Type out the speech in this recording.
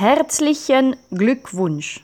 Herzlichen Glückwunsch!